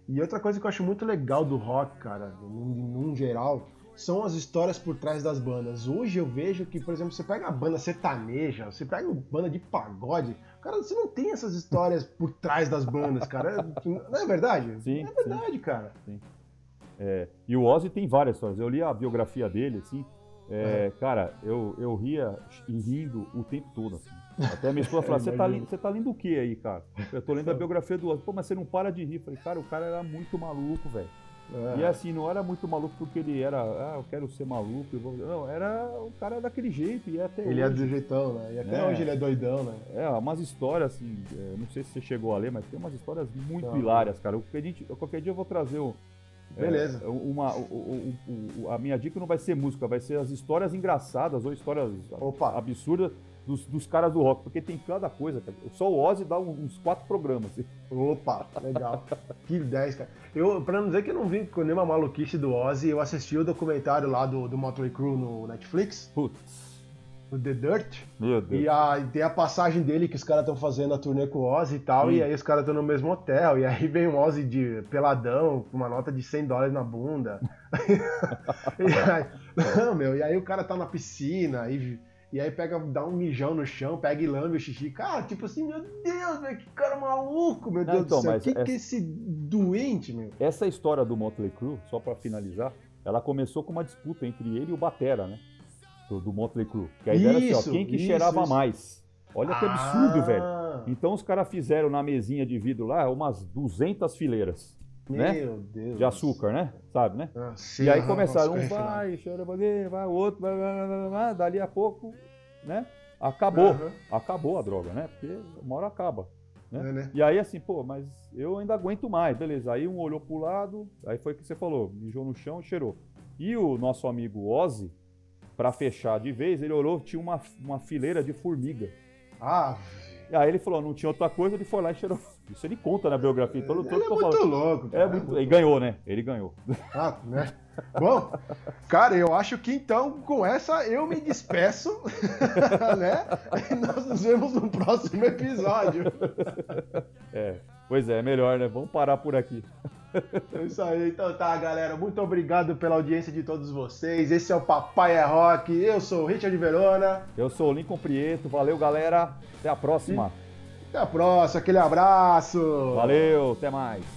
E outra coisa que eu acho muito legal do rock, cara, num, num geral, são as histórias por trás das bandas. Hoje eu vejo que, por exemplo, você pega a banda sertaneja, você pega uma banda de pagode, cara, você não tem essas histórias por trás das bandas, cara. Não é verdade? Sim. É verdade, sim. cara. Sim. É, e o Ozzy tem várias histórias. Eu li a biografia dele, assim. É, é. Cara, eu, eu ria rindo o tempo todo, assim. Até a minha esposa falou: Você tá, você tá lendo o que aí, cara? Eu tô lendo a biografia do Ozzy. Pô, mas você não para de rir. Eu falei, cara, o cara era muito maluco, velho. É. E assim, não era muito maluco porque ele era, ah, eu quero ser maluco. Eu vou... Não, era o cara daquele jeito e até Ele é hoje. é do jeitão, né? E até é. hoje ele é doidão, né? É, umas histórias assim, é, não sei se você chegou a ler, mas tem umas histórias muito não, hilárias, cara. Qualquer dia, qualquer dia eu vou trazer o. É, Beleza. É, uma, o, o, o, a minha dica não vai ser música, vai ser as histórias engraçadas ou histórias Opa. absurdas dos, dos, caras do rock, porque tem cada coisa, cara. Só o Ozzy dá uns quatro programas. Assim. Opa, legal. que 10, cara. Eu, pra não dizer que eu não vi com nenhuma maluquice do Ozzy, eu assisti o documentário lá do, do Motley Crue no Netflix. Putz. O The Dirt. Meu Deus. E, a, e tem a passagem dele que os caras estão fazendo a turnê com o Ozzy e tal, e aí os caras estão no mesmo hotel, e aí vem o Ozzy de peladão, com uma nota de 100 dólares na bunda. e aí, não, meu, e aí o cara tá na piscina, e e aí pega, dá um mijão no chão, pega e lambe o xixi. Cara, tipo assim, meu Deus, velho, que cara maluco, meu Deus então, do céu. Que essa, que é esse doente, meu? Essa história do Motley Crue, só para finalizar, ela começou com uma disputa entre ele e o Batera, né? Do, do Motley Crue. Que a ideia era assim, ó, quem que isso, cheirava isso. mais? Olha que absurdo, ah. velho. Então os caras fizeram na mesinha de vidro lá umas 200 fileiras. Né? Meu Deus. De açúcar, né? Sabe, né? Ah, sim, e aí começaram, um vai, chora vai, vai, o outro, vai, vai, vai, vai, dali a pouco, né? Acabou. Uhum. Acabou a droga, né? Porque uma hora acaba. Né? É, né? E aí assim, pô, mas eu ainda aguento mais, beleza. Aí um olhou pro lado, aí foi o que você falou, mijou no chão e cheirou. E o nosso amigo Ozzy, para fechar de vez, ele olhou, tinha uma, uma fileira de formiga. Ah, aí ele falou, não tinha outra coisa, ele foi lá e cheirou. Isso ele conta na biografia. Todo, todo ele é muito falando. louco. É muito... Ele ganhou, né? Ele ganhou. Ah, né? Bom, cara, eu acho que então com essa eu me despeço, né? E nós nos vemos no próximo episódio. É, pois é, melhor, né? Vamos parar por aqui. É isso aí, então tá, galera. Muito obrigado pela audiência de todos vocês. Esse é o Papai é Rock. Eu sou o Richard Verona. Eu sou o Lincoln Prieto. Valeu, galera. Até a próxima. Até a próxima. Aquele abraço. Valeu, até mais.